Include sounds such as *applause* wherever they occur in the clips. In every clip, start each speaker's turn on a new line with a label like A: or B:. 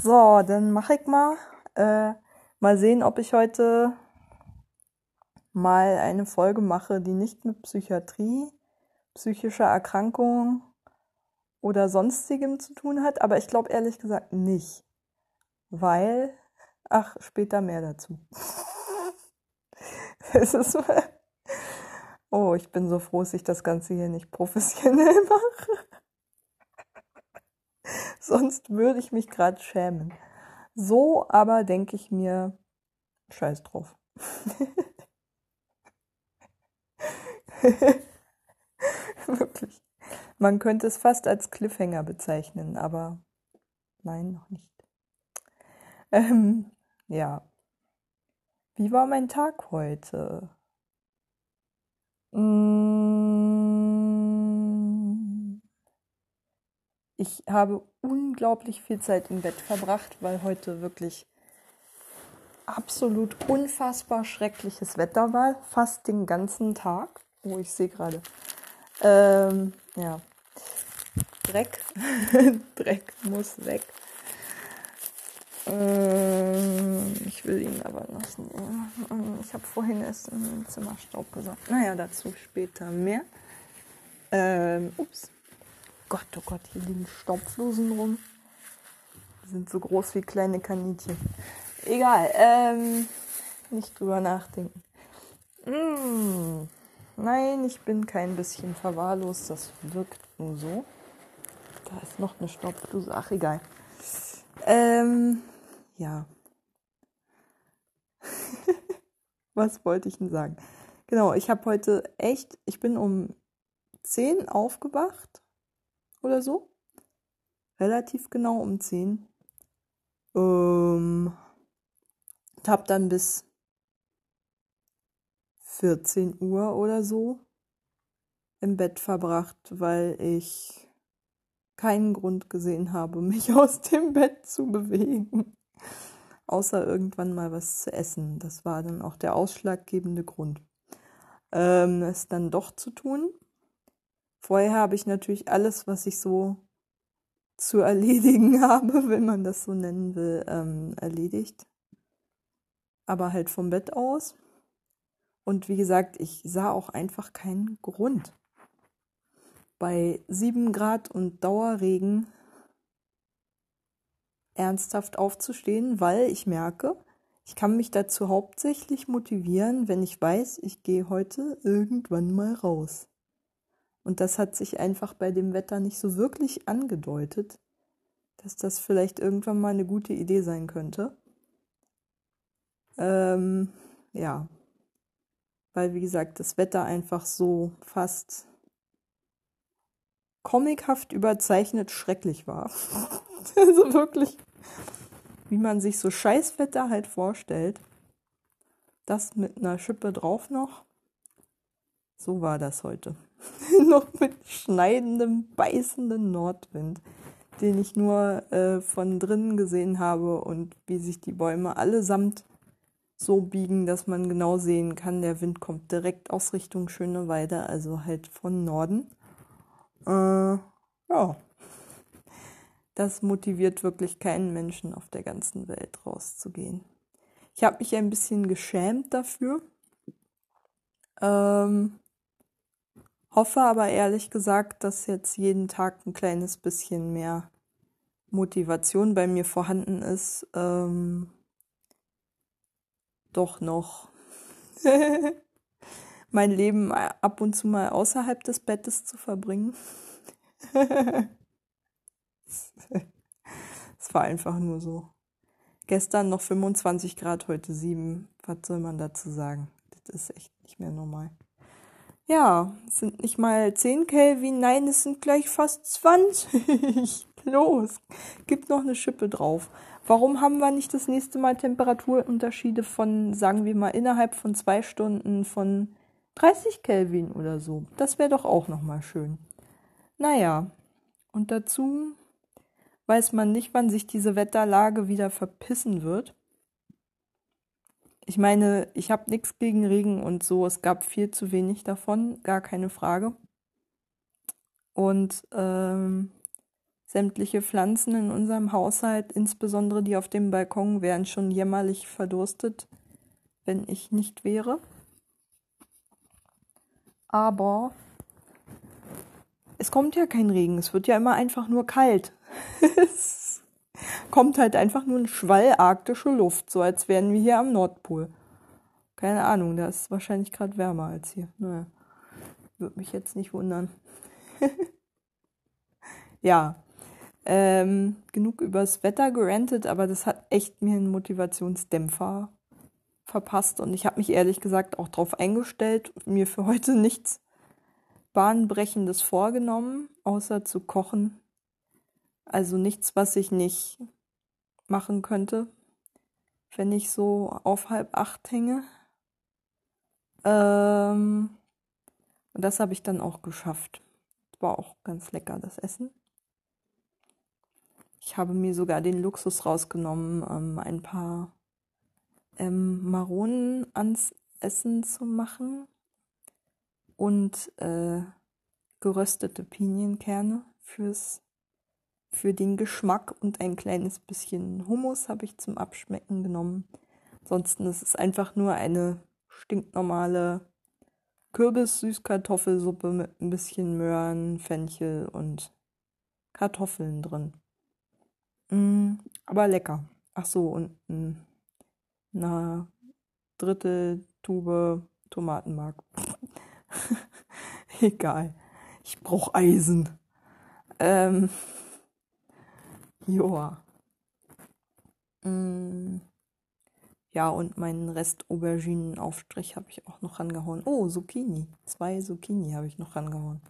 A: So, dann mache ich mal. Äh, mal sehen, ob ich heute mal eine Folge mache, die nicht mit Psychiatrie, psychischer Erkrankung oder sonstigem zu tun hat. Aber ich glaube ehrlich gesagt nicht. Weil, ach, später mehr dazu. *laughs* es ist, oh, ich bin so froh, dass ich das Ganze hier nicht professionell *laughs* mache. *laughs* Sonst würde ich mich gerade schämen. So aber denke ich mir, scheiß drauf. *laughs* Wirklich. Man könnte es fast als Cliffhanger bezeichnen, aber nein, noch nicht. Ähm, ja. Wie war mein Tag heute? Mm. Ich habe unglaublich viel Zeit im Bett verbracht, weil heute wirklich absolut unfassbar schreckliches Wetter war, fast den ganzen Tag. Oh, ich sehe gerade. Ähm, ja. Dreck. *laughs* Dreck muss weg. Ähm, ich will ihn aber lassen. Ich habe vorhin erst im Zimmer Staub gesagt. Naja, dazu später mehr. Ähm, ups. Gott, oh Gott, hier liegen Staubflosen rum. Die sind so groß wie kleine Kaninchen. Egal, ähm, nicht drüber nachdenken. Mm, nein, ich bin kein bisschen verwahrlost, das wirkt nur so. Da ist noch eine Staubflose, ach egal. Ähm, ja. *laughs* Was wollte ich denn sagen? Genau, ich habe heute echt, ich bin um 10 aufgewacht oder so. Relativ genau um 10. Ähm, habe dann bis 14 Uhr oder so im Bett verbracht, weil ich keinen Grund gesehen habe, *laughs* mich aus dem Bett zu bewegen. Außer irgendwann mal was zu essen. Das war dann auch der ausschlaggebende Grund, ähm, es dann doch zu tun. Vorher habe ich natürlich alles, was ich so zu erledigen *laughs* habe, wenn man das so nennen will, ähm, erledigt. Aber halt vom Bett aus. Und wie gesagt, ich sah auch einfach keinen Grund. Bei 7 Grad und Dauerregen ernsthaft aufzustehen, weil ich merke, ich kann mich dazu hauptsächlich motivieren, wenn ich weiß, ich gehe heute irgendwann mal raus. Und das hat sich einfach bei dem Wetter nicht so wirklich angedeutet, dass das vielleicht irgendwann mal eine gute Idee sein könnte. Ähm, ja, weil wie gesagt, das Wetter einfach so fast comichaft überzeichnet schrecklich war. *laughs* also wirklich, wie man sich so Scheißwetter halt vorstellt. Das mit einer Schippe drauf noch. So war das heute. *laughs* noch mit schneidendem, beißendem Nordwind, den ich nur äh, von drinnen gesehen habe und wie sich die Bäume allesamt so biegen, dass man genau sehen kann, der Wind kommt direkt aus Richtung Schöneweide, also halt von Norden. Äh, ja. Das motiviert wirklich keinen Menschen auf der ganzen Welt rauszugehen. Ich habe mich ein bisschen geschämt dafür. Ähm, Hoffe aber ehrlich gesagt, dass jetzt jeden Tag ein kleines bisschen mehr Motivation bei mir vorhanden ist, ähm, doch noch *laughs* mein Leben ab und zu mal außerhalb des Bettes zu verbringen. *laughs* Es war einfach nur so. Gestern noch 25 Grad, heute 7. Was soll man dazu sagen? Das ist echt nicht mehr normal. Ja, sind nicht mal 10 Kelvin, nein, es sind gleich fast 20. *laughs* Los, gibt noch eine Schippe drauf. Warum haben wir nicht das nächste Mal Temperaturunterschiede von, sagen wir mal, innerhalb von zwei Stunden von 30 Kelvin oder so? Das wäre doch auch nochmal schön. Naja, und dazu weiß man nicht, wann sich diese Wetterlage wieder verpissen wird ich meine, ich habe nichts gegen Regen und so. Es gab viel zu wenig davon, gar keine Frage. Und ähm, Sämtliche Pflanzen in unserem Haushalt, insbesondere die auf dem Balkon, wären schon jämmerlich verdurstet, wenn ich nicht wäre. Aber es kommt ja kein Regen, es wird ja immer einfach nur kalt. *laughs* kommt halt einfach nur ein Schwall arktische Luft, so als wären wir hier am Nordpol. Keine Ahnung, da ist wahrscheinlich gerade wärmer als hier. Naja, würde mich jetzt nicht wundern. *laughs* ja, ähm, genug übers Wetter gerantet, aber das hat echt mir einen Motivationsdämpfer verpasst und ich habe mich ehrlich gesagt auch darauf eingestellt, mir für heute nichts Bahnbrechendes vorgenommen, außer zu kochen. Also nichts, was ich nicht machen könnte, wenn ich so auf halb acht hänge. Ähm, und das habe ich dann auch geschafft. War auch ganz lecker, das Essen. Ich habe mir sogar den Luxus rausgenommen, ähm, ein paar ähm, Maronen ans Essen zu machen und äh, geröstete Pinienkerne fürs für den Geschmack und ein kleines bisschen Hummus habe ich zum Abschmecken genommen. Ansonsten ist es einfach nur eine stinknormale Kürbis-Süßkartoffelsuppe mit ein bisschen Möhren, Fenchel und Kartoffeln drin. Mm, aber lecker. Ach so, und eine Drittel Tube Tomatenmark. *laughs* Egal. Ich brauche Eisen. Ähm. Joa. Mm. Ja, und meinen Rest Auberginenaufstrich habe ich auch noch rangehauen. Oh, Zucchini. Zwei Zucchini habe ich noch rangehauen.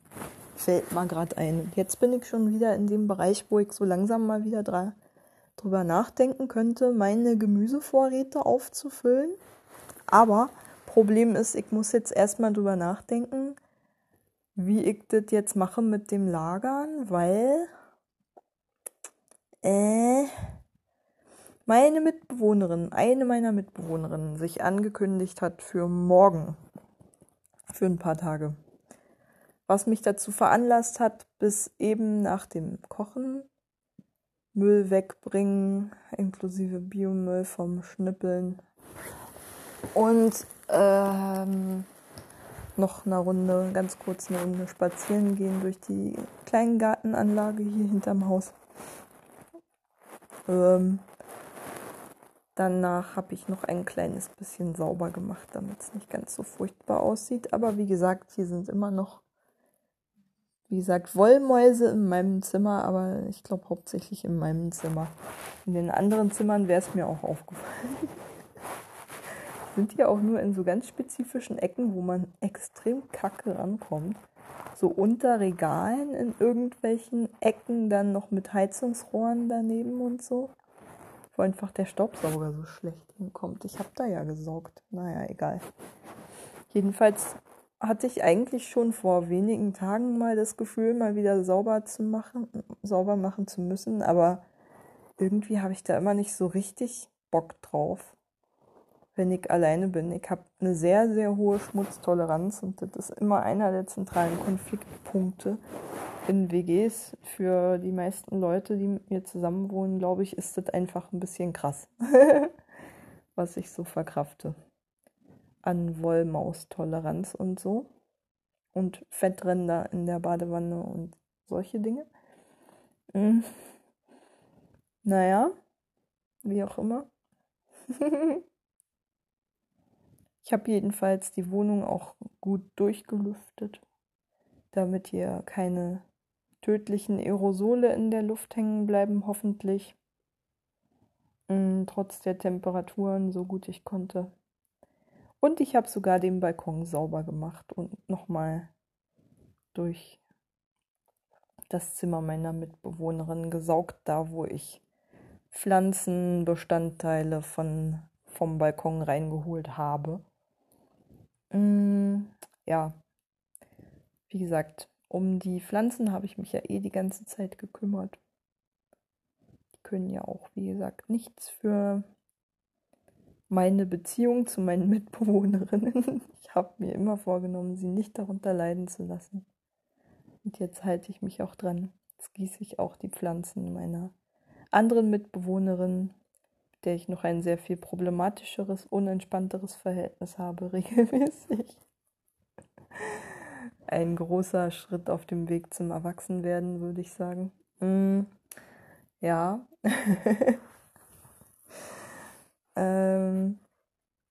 A: Fällt mal gerade ein. Jetzt bin ich schon wieder in dem Bereich, wo ich so langsam mal wieder dra drüber nachdenken könnte, meine Gemüsevorräte aufzufüllen. Aber Problem ist, ich muss jetzt erstmal drüber nachdenken, wie ich das jetzt mache mit dem Lagern, weil äh, meine Mitbewohnerin, eine meiner Mitbewohnerinnen, sich angekündigt hat für morgen, für ein paar Tage. Was mich dazu veranlasst hat, bis eben nach dem Kochen Müll wegbringen, inklusive Biomüll vom Schnippeln und ähm, noch eine Runde, ganz kurz eine Runde spazieren gehen durch die Kleingartenanlage hier hinterm Haus. Ähm, Danach habe ich noch ein kleines bisschen sauber gemacht, damit es nicht ganz so furchtbar aussieht. Aber wie gesagt, hier sind immer noch, wie gesagt, Wollmäuse in meinem Zimmer, aber ich glaube hauptsächlich in meinem Zimmer. In den anderen Zimmern wäre es mir auch aufgefallen. *laughs* sind hier auch nur in so ganz spezifischen Ecken, wo man extrem kacke rankommt. So unter Regalen in irgendwelchen Ecken dann noch mit Heizungsrohren daneben und so wo einfach der Staubsauger so schlecht hinkommt. Ich habe da ja gesaugt. Naja, egal. Jedenfalls hatte ich eigentlich schon vor wenigen Tagen mal das Gefühl, mal wieder sauber zu machen, sauber machen zu müssen, aber irgendwie habe ich da immer nicht so richtig Bock drauf, wenn ich alleine bin. Ich habe eine sehr, sehr hohe Schmutztoleranz und das ist immer einer der zentralen Konfliktpunkte in WGs für die meisten Leute, die mit mir zusammenwohnen, glaube ich, ist das einfach ein bisschen krass, *laughs* was ich so verkrafte. An Wollmaustoleranz und so. Und Fettränder in der Badewanne und solche Dinge. Mhm. Naja, wie auch immer. *laughs* ich habe jedenfalls die Wohnung auch gut durchgelüftet, damit hier keine tödlichen Aerosole in der Luft hängen bleiben, hoffentlich. Mm, trotz der Temperaturen, so gut ich konnte. Und ich habe sogar den Balkon sauber gemacht und nochmal durch das Zimmer meiner Mitbewohnerin gesaugt, da wo ich Pflanzenbestandteile von, vom Balkon reingeholt habe. Mm, ja, wie gesagt, um die Pflanzen habe ich mich ja eh die ganze Zeit gekümmert. Die können ja auch, wie gesagt, nichts für meine Beziehung zu meinen *laughs* Mitbewohnerinnen. Ich habe mir immer vorgenommen, sie nicht darunter leiden zu lassen. Und jetzt halte ich mich auch dran. Jetzt gieße ich auch die Pflanzen meiner anderen Mitbewohnerin, mit der ich noch ein sehr viel problematischeres, unentspannteres Verhältnis habe, *laughs* regelmäßig. Ein großer Schritt auf dem Weg zum Erwachsenwerden, würde ich sagen. Mm, ja. *laughs* ähm,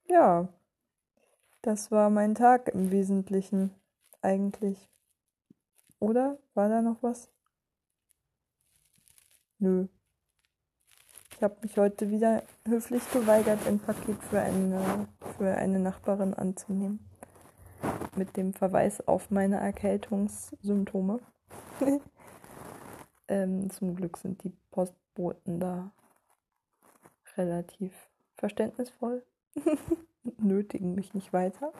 A: ja, das war mein Tag im Wesentlichen eigentlich. Oder? War da noch was? Nö. Ich habe mich heute wieder höflich geweigert, ein Paket für eine, für eine Nachbarin anzunehmen. Mit dem Verweis auf meine Erkältungssymptome. *laughs* ähm, zum Glück sind die Postboten da relativ verständnisvoll. *laughs* Nötigen mich nicht weiter.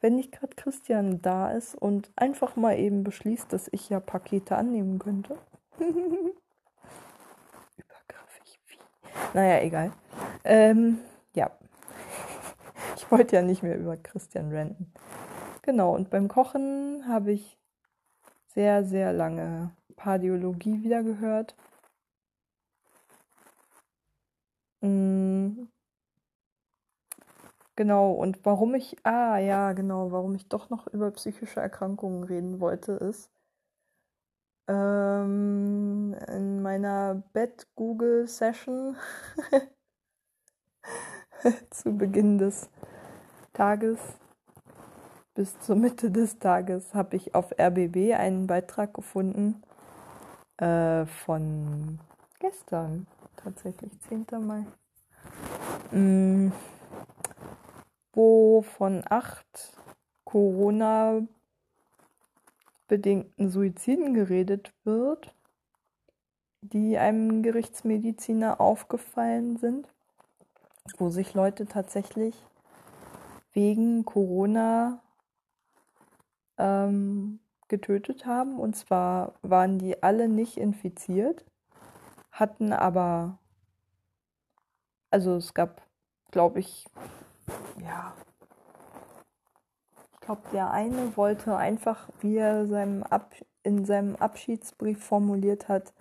A: Wenn nicht gerade Christian da ist und einfach mal eben beschließt, dass ich ja Pakete annehmen könnte. *laughs* Naja, egal. Ähm, ja. Ich wollte ja nicht mehr über Christian renten. Genau, und beim Kochen habe ich sehr, sehr lange Pardiologie wieder gehört. Mm. Genau, und warum ich, ah ja, genau, warum ich doch noch über psychische Erkrankungen reden wollte, ist, ähm, in meiner Bett-Google-Session *laughs* zu Beginn des Tages bis zur Mitte des Tages habe ich auf RBB einen Beitrag gefunden äh, von gestern, tatsächlich 10. Mai, mm, wo von acht Corona bedingten Suiziden geredet wird, die einem Gerichtsmediziner aufgefallen sind, wo sich Leute tatsächlich wegen Corona ähm, getötet haben. Und zwar waren die alle nicht infiziert, hatten aber, also es gab, glaube ich, ja, glaube, der eine wollte einfach, wie er seinem Ab in seinem Abschiedsbrief formuliert hat,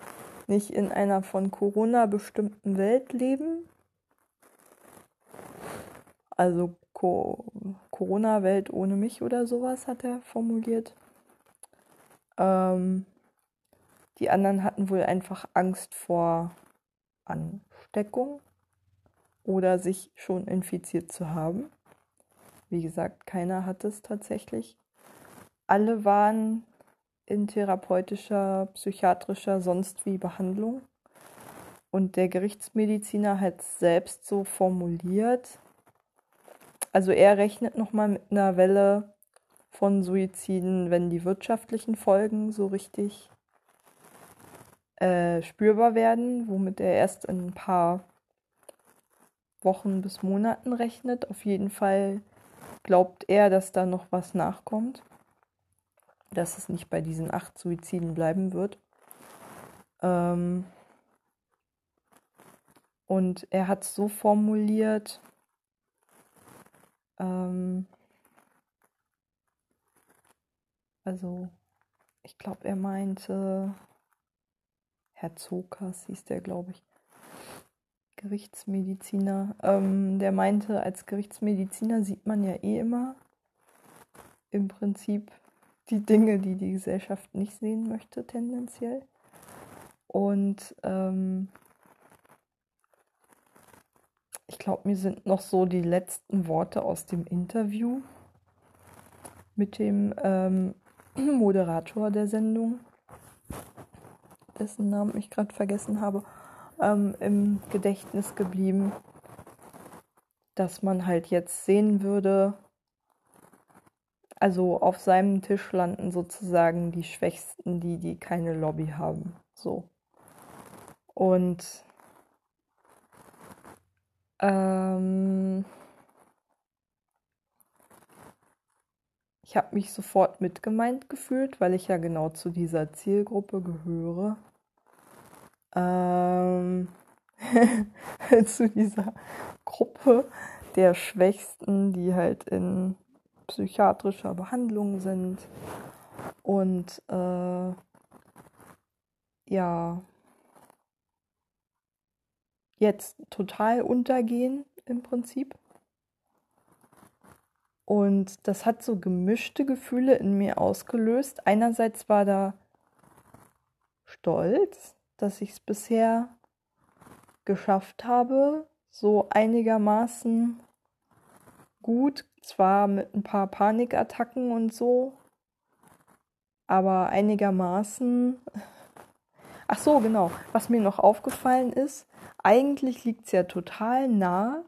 A: nicht in einer von Corona bestimmten Welt leben. Also Co Corona-Welt ohne mich oder sowas hat er formuliert. Ähm, die anderen hatten wohl einfach Angst vor Ansteckung oder sich schon infiziert zu haben. Wie gesagt, keiner hat es tatsächlich. Alle waren in therapeutischer, psychiatrischer, sonst wie Behandlung. Und der Gerichtsmediziner hat es selbst so formuliert. Also er rechnet nochmal mit einer Welle von Suiziden, wenn die wirtschaftlichen Folgen so richtig äh, spürbar werden, womit er erst in ein paar Wochen bis Monaten rechnet. Auf jeden Fall glaubt er, dass da noch was nachkommt, dass es nicht bei diesen acht Suiziden bleiben wird. Ähm und er hat es so formuliert, ähm also ich glaube, er meinte, Herr Zokas hieß der, glaube ich. Gerichtsmediziner, ähm, der meinte, als Gerichtsmediziner sieht man ja eh immer im Prinzip die Dinge, die die Gesellschaft nicht sehen möchte, tendenziell. Und ähm, ich glaube, mir sind noch so die letzten Worte aus dem Interview mit dem ähm, *clears throat* Moderator der Sendung, dessen Namen ich gerade vergessen habe ähm, im Gedächtnis geblieben, dass man halt jetzt sehen würde, also auf seinem Tisch landen sozusagen die Schwächsten, die, die keine Lobby haben. So. Und ähm, ich habe mich sofort mitgemeint gefühlt, weil ich ja genau zu dieser Zielgruppe gehöre ähm, *laughs* zu dieser Gruppe der Schwächsten, die halt in psychiatrischer Behandlung sind und äh, ja jetzt total untergehen im Prinzip. Und das hat so gemischte Gefühle in mir ausgelöst. Einerseits war da Stolz, dass ich es bisher geschafft habe, so einigermaßen gut, zwar mit ein paar Panikattacken und so, aber einigermaßen. *laughs* Ach so, genau. Was mir noch aufgefallen ist, eigentlich liegt es ja total nah,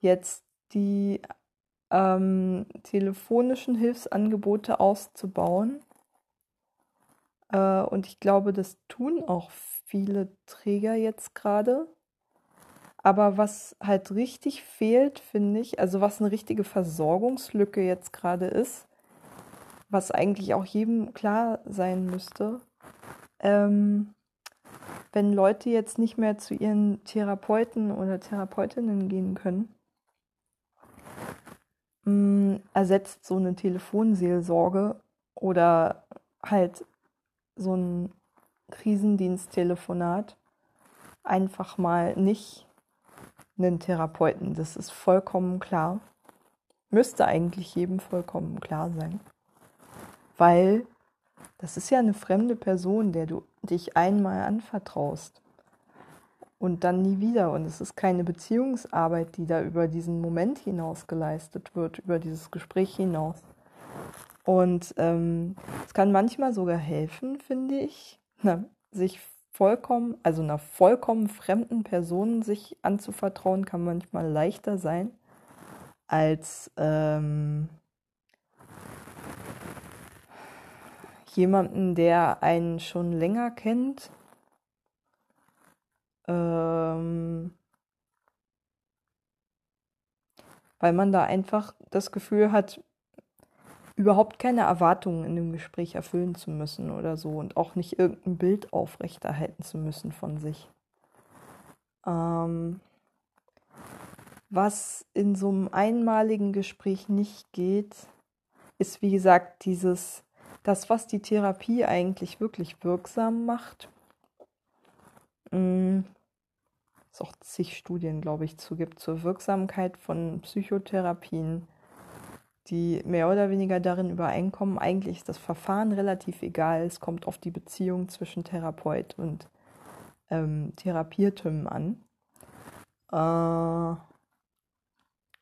A: jetzt die ähm, telefonischen Hilfsangebote auszubauen. Äh, und ich glaube, das tun auch viele Träger jetzt gerade. Aber was halt richtig fehlt, finde ich, also was eine richtige Versorgungslücke jetzt gerade ist, was eigentlich auch jedem klar sein müsste, ähm, wenn Leute jetzt nicht mehr zu ihren Therapeuten oder Therapeutinnen gehen können, mh, mm, ersetzt so eine Telefonseelsorge oder halt so ein Krisendiensttelefonat einfach mal nicht einen Therapeuten. Das ist vollkommen klar. Müsste eigentlich jedem vollkommen klar sein. Weil das ist ja eine fremde Person, der du dich einmal anvertraust und dann nie wieder. Und es ist keine Beziehungsarbeit, die da über diesen Moment hinaus geleistet wird, über dieses Gespräch hinaus. Und ähm, es kann manchmal sogar helfen, finde ich, na, sich vollkommen, also einer vollkommen fremden Person sich anzuvertrauen, kann manchmal leichter sein als ähm, jemanden, der einen schon länger kennt. Ähm, weil man da einfach das Gefühl hat, überhaupt keine Erwartungen in dem Gespräch erfüllen zu müssen oder so und auch nicht irgendein Bild aufrechterhalten zu müssen von sich. Ähm, was in so einem einmaligen Gespräch nicht geht, ist wie gesagt dieses, das, was die Therapie eigentlich wirklich wirksam macht. Mm, es auch zig Studien, glaube ich, zu gibt zur Wirksamkeit von Psychotherapien die mehr oder weniger darin übereinkommen, eigentlich ist das Verfahren relativ egal. Es kommt auf die Beziehung zwischen Therapeut und ähm, Therapiertem an. Äh,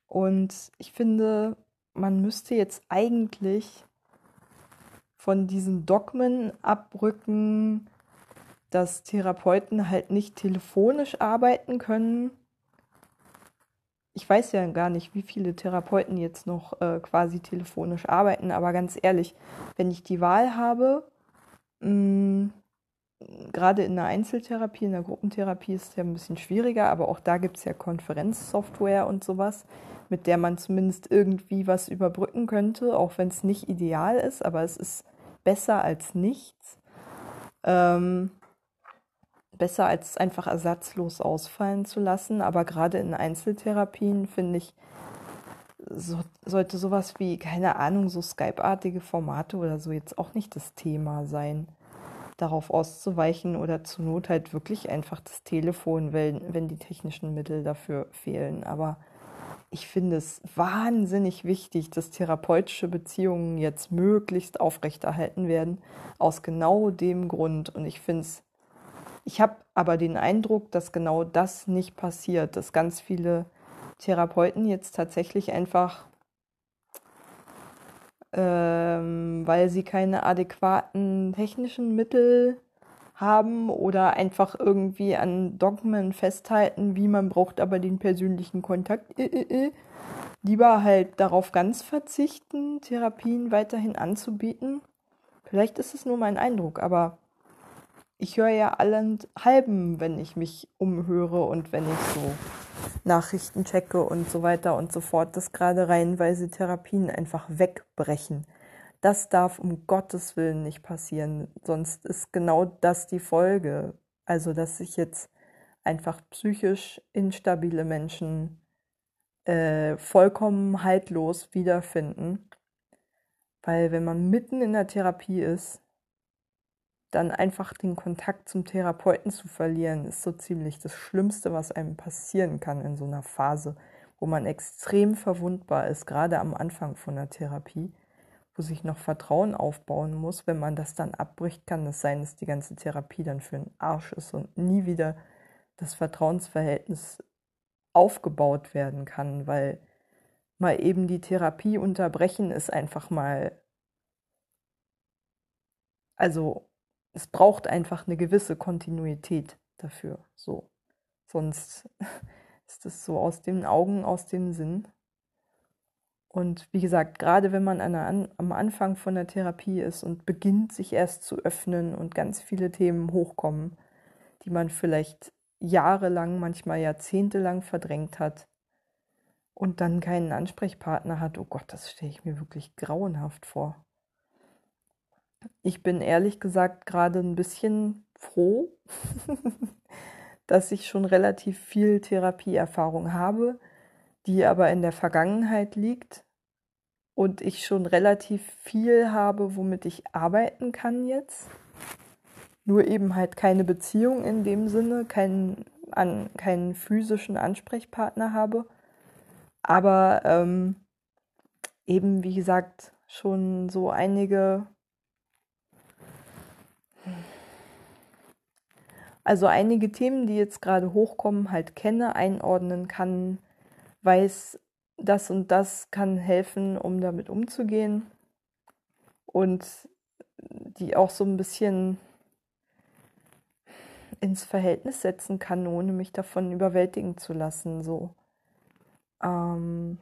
A: und ich finde, man müsste jetzt eigentlich von diesen Dogmen abrücken, dass Therapeuten halt nicht telefonisch arbeiten können, ich weiß ja gar nicht, wie viele Therapeuten jetzt noch äh, quasi telefonisch arbeiten, aber ganz ehrlich, wenn ich die Wahl habe, mh, gerade in der Einzeltherapie, in der Gruppentherapie ist es ja ein bisschen schwieriger, aber auch da gibt es ja Konferenzsoftware und sowas, mit der man zumindest irgendwie was überbrücken könnte, auch wenn es nicht ideal ist, aber es ist besser als nichts. Ähm, besser als einfach ersatzlos ausfallen zu lassen. Aber gerade in Einzeltherapien finde ich, so, sollte sowas wie, keine Ahnung, so Skype-artige Formate oder so jetzt auch nicht das Thema sein, darauf auszuweichen oder zur Not halt wirklich einfach das Telefon, wenn, wenn die technischen Mittel dafür fehlen. Aber ich finde es wahnsinnig wichtig, dass therapeutische Beziehungen jetzt möglichst aufrechterhalten werden, aus genau dem Grund. Und ich finde es ich habe aber den Eindruck, dass genau das nicht passiert, dass ganz viele Therapeuten jetzt tatsächlich einfach, ähm, weil sie keine adäquaten technischen Mittel haben oder einfach irgendwie an Dogmen festhalten, wie man braucht aber den persönlichen Kontakt, äh, äh, äh, lieber halt darauf ganz verzichten, Therapien weiterhin anzubieten. Vielleicht ist es nur mein Eindruck, aber ich höre ja allen halben, wenn ich mich umhöre und wenn ich so Nachrichten checke und so weiter und so fort, dass gerade reihenweise Therapien einfach wegbrechen. Das darf um Gottes Willen nicht passieren, sonst ist genau das die Folge. Also, dass sich jetzt einfach psychisch instabile Menschen äh, vollkommen haltlos wiederfinden. Weil wenn man mitten in der Therapie ist, dann einfach den Kontakt zum Therapeuten zu verlieren, ist so ziemlich das Schlimmste, was einem passieren kann in so einer Phase, wo man extrem verwundbar ist, gerade am Anfang von der Therapie, wo sich noch Vertrauen aufbauen muss. Wenn man das dann abbricht, kann es sein, dass die ganze Therapie dann für den Arsch ist und nie wieder das Vertrauensverhältnis aufgebaut werden kann, weil mal eben die Therapie unterbrechen ist einfach mal, also es braucht einfach eine gewisse Kontinuität dafür, so. Sonst *laughs* ist es so aus den Augen, aus dem Sinn. Und wie gesagt, gerade wenn man an, am Anfang von der Therapie ist und beginnt, sich erst zu öffnen und ganz viele Themen hochkommen, die man vielleicht jahrelang, manchmal jahrzehntelang verdrängt hat und dann keinen Ansprechpartner hat, oh Gott, das stelle ich mir wirklich grauenhaft vor. Ich bin ehrlich gesagt gerade ein bisschen froh, *laughs* dass ich schon relativ viel Therapieerfahrung habe, die aber in der Vergangenheit liegt und ich schon relativ viel habe, womit ich arbeiten kann jetzt. Nur eben halt keine Beziehung in dem Sinne, keinen, an, keinen physischen Ansprechpartner habe. Aber ähm, eben, wie gesagt, schon so einige also einige Themen, die jetzt gerade hochkommen, halt kenne, einordnen kann, weiß, das und das kann helfen, um damit umzugehen. Und die auch so ein bisschen ins Verhältnis setzen kann, ohne mich davon überwältigen zu lassen. So, ähm,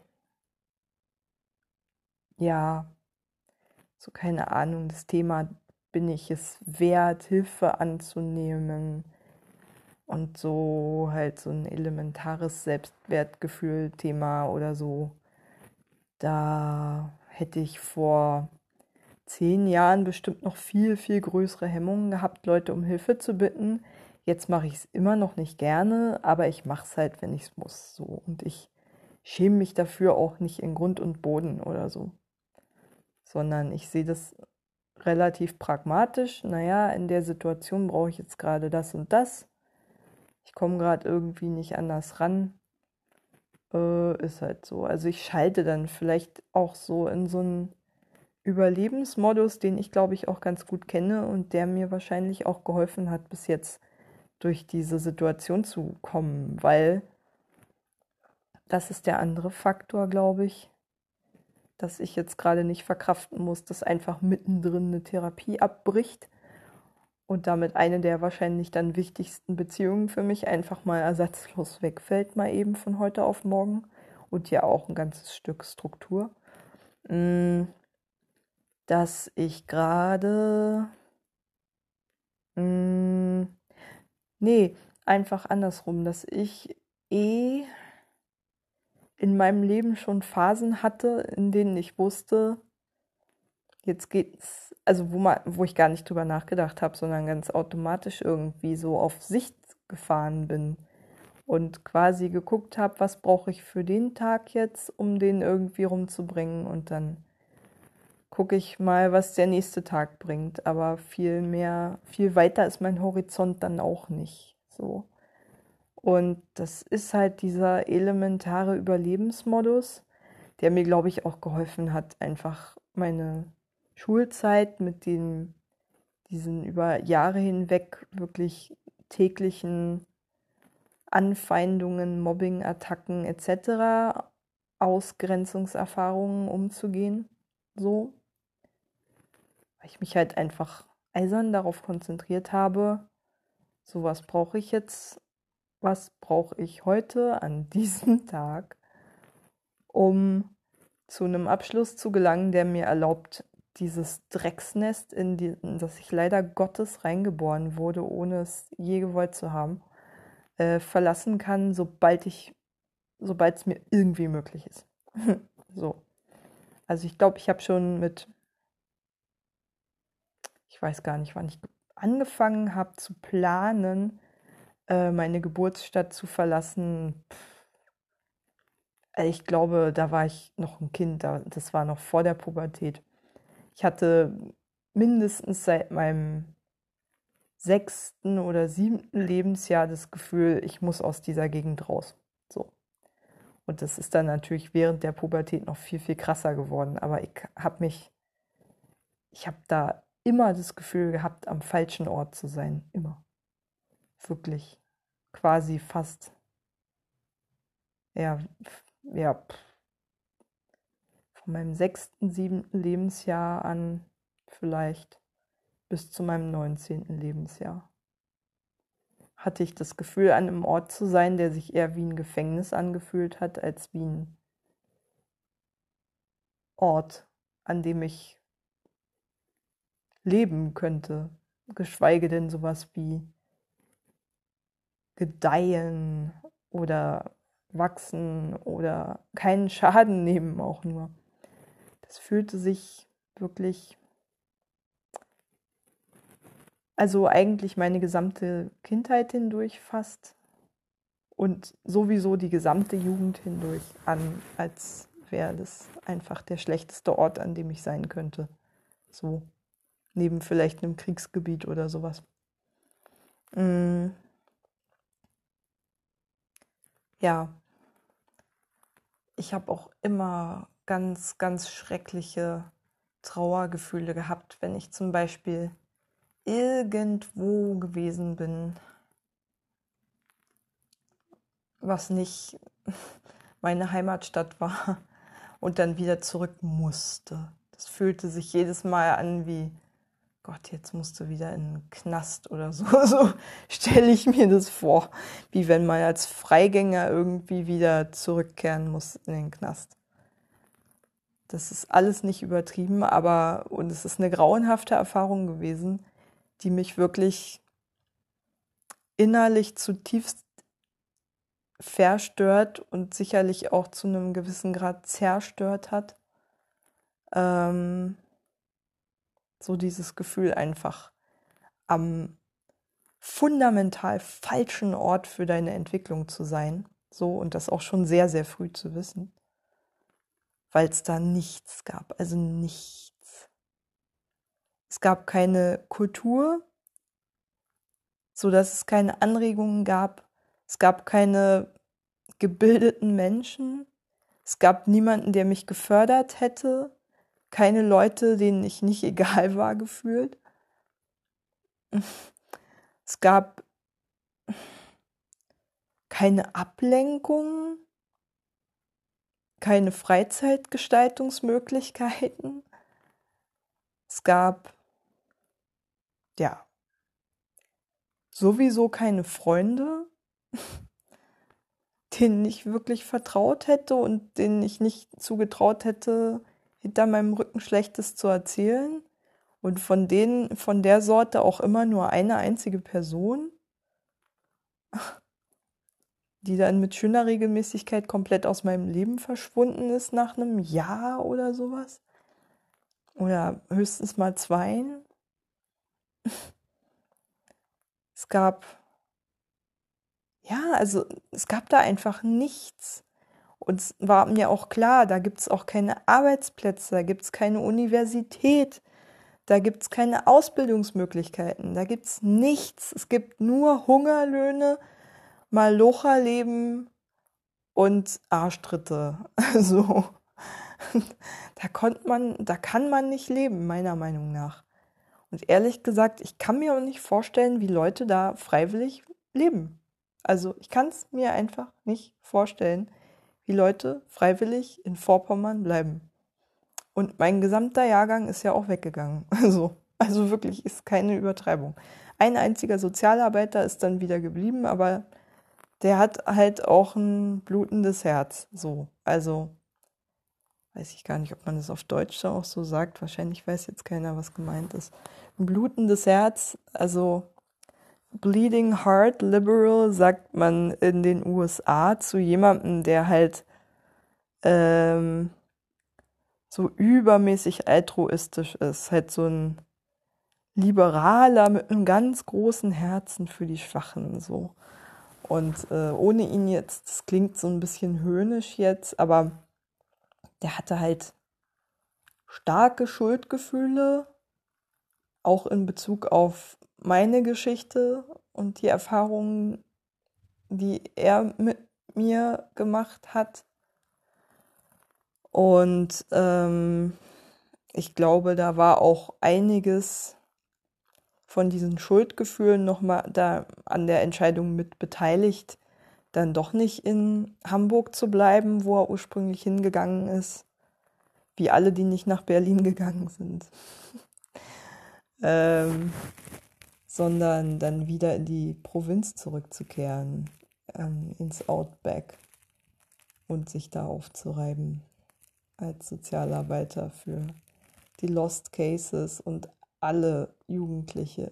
A: ja, so keine Ahnung, das Thema bin ich es wert, Hilfe anzunehmen und so halt so ein elementares Selbstwertgefühl-Thema oder so. Da hätte ich vor zehn Jahren bestimmt noch viel, viel größere Hemmungen gehabt, Leute um Hilfe zu bitten. Jetzt mache ich es immer noch nicht gerne, aber ich mache es halt, wenn ich es muss. So. Und ich schäme mich dafür auch nicht in Grund und Boden oder so. Sondern ich sehe das relativ pragmatisch. Naja, in der Situation brauche ich jetzt gerade das und das ich komme gerade irgendwie nicht anders ran. Äh, ist halt so. Also ich schalte dann vielleicht auch so in so einen Überlebensmodus, den ich glaube ich auch ganz gut kenne und der mir wahrscheinlich auch geholfen hat, bis jetzt durch diese Situation zu kommen, weil das ist der andere Faktor, glaube ich, dass ich jetzt gerade nicht verkraften muss, dass einfach mittendrin eine Therapie abbricht und damit eine der wahrscheinlich dann wichtigsten Beziehungen für mich einfach mal ersatzlos wegfällt, mal eben von heute auf morgen. Und ja auch ein ganzes Stück Struktur, mm, dass ich gerade, mm, nee, einfach andersrum, dass ich eh in meinem Leben schon Phasen hatte, in denen ich wusste, jetzt geht's, also wo man, wo ich gar nicht drüber nachgedacht habe, sondern ganz automatisch irgendwie so auf Sicht gefahren bin und quasi geguckt habe, was brauche ich für den Tag jetzt, um den irgendwie rumzubringen und dann gucke ich mal, was der nächste Tag bringt, aber viel mehr, viel weiter ist mein Horizont dann auch nicht so. Und das ist halt dieser elementare Überlebensmodus, der mir, glaube ich, auch geholfen hat, einfach meine Schulzeit mit den, diesen über Jahre hinweg wirklich täglichen Anfeindungen, Mobbing-Attacken etc., Ausgrenzungserfahrungen umzugehen. So. Weil ich mich halt einfach eisern darauf konzentriert habe, so was brauche ich jetzt, was brauche ich heute an *laughs* diesem Tag, um zu einem Abschluss zu gelangen, der mir erlaubt, dieses Drecksnest, in, die, in das ich leider Gottes reingeboren wurde, ohne es je gewollt zu haben, äh, verlassen kann, sobald ich, sobald es mir irgendwie möglich ist. *laughs* so. Also ich glaube, ich habe schon mit, ich weiß gar nicht, wann ich angefangen habe zu planen, äh, meine Geburtsstadt zu verlassen. ich glaube, da war ich noch ein Kind, das war noch vor der Pubertät. Ich hatte mindestens seit meinem sechsten oder siebten Lebensjahr das Gefühl, ich muss aus dieser Gegend raus. So. Und das ist dann natürlich während der Pubertät noch viel, viel krasser geworden. Aber ich habe mich, ich habe da immer das Gefühl gehabt, am falschen Ort zu sein. Immer. Wirklich. Quasi fast. Ja, ja. Von meinem sechsten, siebten Lebensjahr an vielleicht bis zu meinem 19. Lebensjahr. Hatte ich das Gefühl, an einem Ort zu sein, der sich eher wie ein Gefängnis angefühlt hat, als wie ein Ort, an dem ich leben könnte, geschweige denn sowas wie gedeihen oder wachsen oder keinen Schaden nehmen auch nur. Das fühlte sich wirklich also eigentlich meine gesamte Kindheit hindurch fast und sowieso die gesamte Jugend hindurch an, als wäre das einfach der schlechteste Ort, an dem ich sein könnte. So, neben vielleicht einem Kriegsgebiet oder sowas. Mm. Ja, ich habe auch immer ganz, ganz schreckliche Trauergefühle gehabt, wenn ich zum Beispiel irgendwo gewesen bin, was nicht *laughs* meine Heimatstadt war *laughs* und dann wieder zurück musste. Das fühlte sich jedes Mal an wie, Gott, jetzt musst du wieder in den Knast oder so. *laughs* So stelle ich mir das vor, wie wenn man als Freigänger irgendwie wieder zurückkehren muss in den Knast. Das ist alles nicht übertrieben, aber und es ist eine grauenhafte Erfahrung gewesen die mich wirklich innerlich zutiefst verstört und sicherlich auch zu einem gewissen Grad zerstört hat. Ähm, so dieses Gefühl einfach am fundamental falschen Ort für deine Entwicklung zu sein. So und das auch schon sehr, sehr früh zu wissen. Weil es da nichts gab, also nichts. Es gab keine Kultur, so dass es keine Anregungen gab. Es gab keine gebildeten Menschen. Es gab niemanden, der mich gefördert hätte. Keine Leute, denen ich nicht *laughs* egal war gefühlt. Es gab keine Ablenkung, keine Freizeitgestaltungsmöglichkeiten. Es gab ja, sowieso keine Freunde, *laughs* denen ich wirklich vertraut hätte und denen ich nicht zugetraut hätte, hinter meinem Rücken Schlechtes zu erzählen. Und von denen, von der Sorte auch immer nur eine einzige Person, die dann mit schöner Regelmäßigkeit komplett aus meinem Leben verschwunden ist nach einem Jahr oder sowas. Oder höchstens mal zweien. *laughs* Es gab, ja, also es gab da einfach nichts. Und es war mir auch klar, da gibt es auch keine Arbeitsplätze, da gibt es keine Universität, da gibt es keine Ausbildungsmöglichkeiten, da gibt es nichts. Es gibt nur Hungerlöhne, Malocherleben und Arschtritte. *laughs* So. Da konnte man, da kann man nicht leben, meiner Meinung nach. Und ehrlich gesagt, ich kann mir auch nicht vorstellen, wie Leute da freiwillig leben. Also ich kann es mir einfach nicht vorstellen, wie Leute freiwillig in Vorpommern bleiben. Und mein gesamter Jahrgang ist ja auch weggegangen. *laughs* Also, also wirklich ist keine Übertreibung. Ein einziger Sozialarbeiter ist dann wieder geblieben, aber der hat halt auch ein blutendes Herz. So, also weiß ich gar nicht, ob man das auf Deutsch auch so sagt. Wahrscheinlich weiß jetzt keiner, was gemeint ist. Ein blutendes Herz, also Bleeding Heart Liberal sagt man in den USA zu jemandem, der halt ähm, so übermäßig altruistisch ist, halt so ein Liberaler mit einem ganz großen Herzen für die Schwachen so. Und äh, ohne ihn jetzt, das klingt so ein bisschen höhnisch jetzt, aber der hatte halt starke Schuldgefühle, auch in Bezug auf meine Geschichte und die Erfahrungen, die er mit mir gemacht hat. Und ähm, ich glaube, da war auch einiges von diesen Schuldgefühlen nochmal da an der Entscheidung mit beteiligt, dann doch nicht in Hamburg zu bleiben, wo er ursprünglich hingegangen ist, wie alle, die nicht nach Berlin gegangen sind, *laughs* ähm, sondern dann wieder in die Provinz zurückzukehren, ähm, ins Outback und sich da aufzureiben als Sozialarbeiter für die Lost Cases und alle Jugendliche.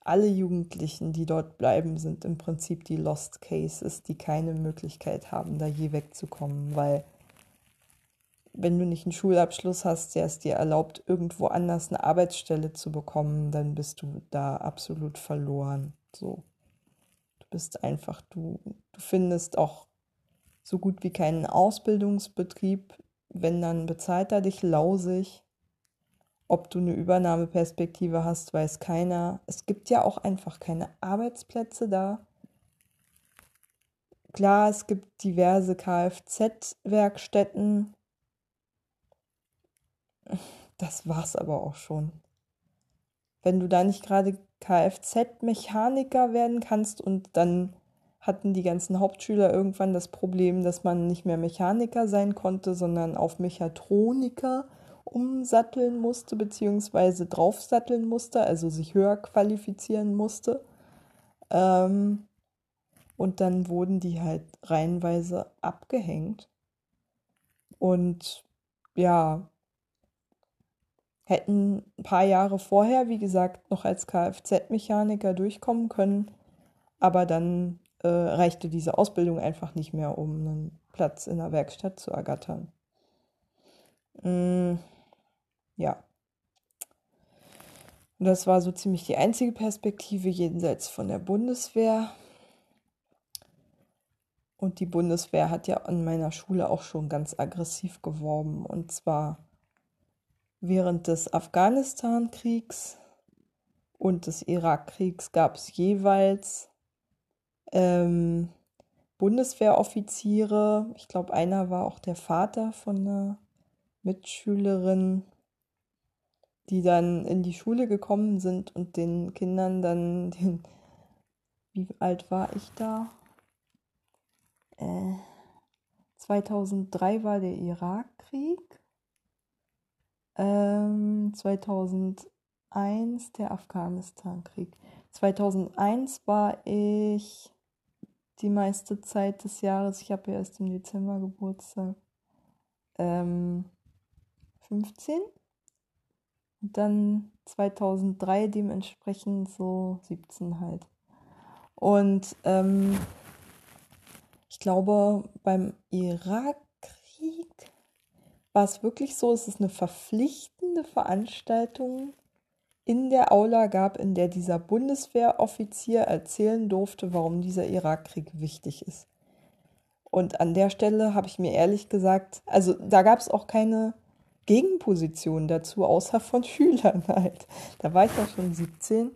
A: Alle Jugendlichen, die dort bleiben, sind im Prinzip die Lost Cases, die keine Möglichkeit haben, da je wegzukommen, weil wenn du nicht einen Schulabschluss hast, der es dir erlaubt, irgendwo anders eine Arbeitsstelle zu bekommen, dann bist du da absolut verloren. So. Du bist einfach, du, du findest auch so gut wie keinen Ausbildungsbetrieb. Wenn dann bezahlt er dich lausig. Ob du eine Übernahmeperspektive hast, weiß keiner. Es gibt ja auch einfach keine Arbeitsplätze da. Klar, es gibt diverse Kfz-Werkstätten. Das war's aber auch schon. Wenn du da nicht gerade Kfz-Mechaniker werden kannst und dann hatten die ganzen Hauptschüler irgendwann das Problem, dass man nicht mehr Mechaniker sein konnte, sondern auf Mechatroniker umsatteln musste, beziehungsweise draufsatteln musste, also sich höher qualifizieren musste. Ähm, und dann wurden die halt reihenweise abgehängt. Und ja, hätten ein paar Jahre vorher, wie gesagt, noch als Kfz-Mechaniker durchkommen können, aber dann äh, reichte diese Ausbildung einfach nicht mehr, um einen Platz in der Werkstatt zu ergattern. Mm, ja. Und das war so ziemlich die einzige Perspektive jenseits von der Bundeswehr. Und die Bundeswehr hat ja an meiner Schule auch schon ganz aggressiv geworben. Und zwar während des Afghanistan-Kriegs und des Irakkriegs gab es jeweils ähm, Bundeswehroffiziere. Ich glaube, einer war auch der Vater von einer Mitschülerin, die dann in die Schule gekommen sind und den Kindern dann *laughs* den, wie alt war ich da? Äh, 2003 war der Irakkrieg. Ähm, 2001 der Afghanistan-Krieg. 2001 war ich die meiste Zeit des Jahres, ich habe ja erst im Dezember Geburtstag, ähm, 15. Und dann 2003 dementsprechend so 17 halt. Und ähm, ich glaube, beim Irakkrieg war es wirklich so, es ist eine verpflichtende Veranstaltung in der Aula gab, in der dieser Bundeswehroffizier erzählen durfte, warum dieser Irakkrieg wichtig ist. Und an der Stelle habe ich mir ehrlich gesagt, also da gab es auch keine Gegenposition dazu, außer von Schülern *laughs* halt. Da war ich ja schon 17,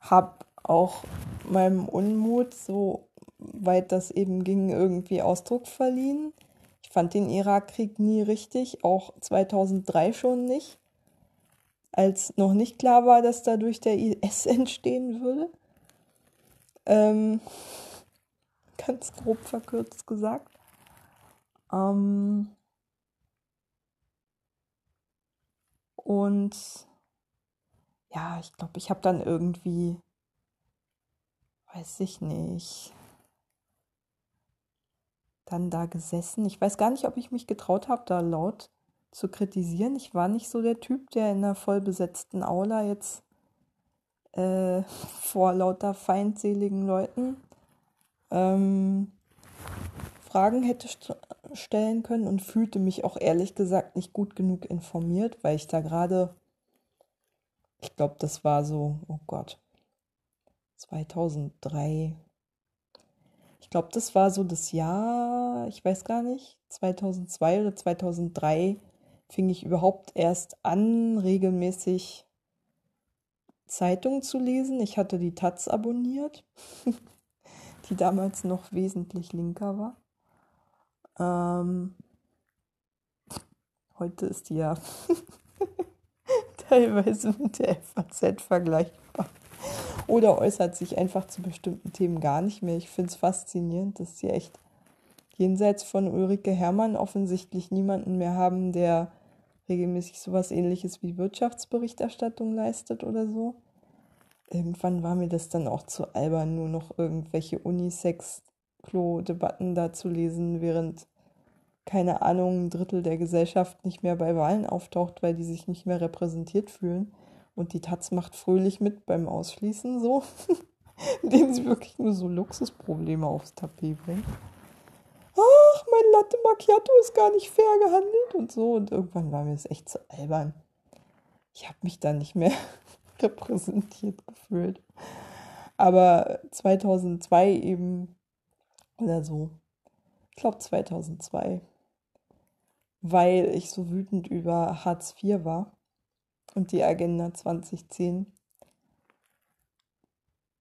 A: habe auch meinem Unmut, so weit das eben ging, irgendwie Ausdruck verliehen. Ich fand den Irakkrieg nie richtig, auch 2003 schon nicht, als noch nicht klar war, dass dadurch der IS *laughs* entstehen würde. Ähm, ganz grob verkürzt gesagt. Ähm, Und ja, ich glaube, ich habe dann irgendwie, weiß ich nicht, dann da gesessen. Ich weiß gar nicht, ob ich mich getraut habe, da laut zu kritisieren. Ich war nicht so der Typ, der in einer vollbesetzten Aula jetzt äh, *laughs* vor lauter feindseligen Leuten ähm, Fragen hätte stellen können und fühlte mich auch ehrlich gesagt nicht gut genug informiert, weil ich da gerade, ich glaube, das war so, oh Gott, 2003. Ich glaube, das war so das Jahr, ich weiß gar nicht, 2002 oder 2003 fing ich überhaupt erst an, regelmäßig Zeitung zu lesen. Ich hatte die Taz abonniert, *laughs* die damals noch wesentlich linker war. Ähm, heute ist ja *laughs* teilweise mit der FAZ vergleichbar. Oder äußert sich einfach zu bestimmten Themen gar nicht mehr. Ich finde es faszinierend, dass sie echt jenseits von Ulrike Herrmann offensichtlich niemanden mehr haben, der regelmäßig sowas ähnliches wie Wirtschaftsberichterstattung leistet oder so. Irgendwann war mir das dann auch zu albern, nur noch irgendwelche Unisex-Klo-Debatten da zu lesen, während, keine Ahnung, ein Drittel der Gesellschaft nicht mehr bei Wahlen auftaucht, weil die sich nicht mehr repräsentiert fühlen. Und die Taz macht fröhlich mit beim Ausschließen, so, *laughs* indem sie wirklich nur so Luxusprobleme aufs Tapet bringt ach, mein Latte Macchiato ist gar nicht fair gehandelt und so. Und irgendwann war mir das echt zu albern. Ich habe mich da nicht mehr *laughs* repräsentiert gefühlt. Aber 2002 eben oder so. Ich glaube 2002. Weil ich so wütend über Hartz IV war und die Agenda 2010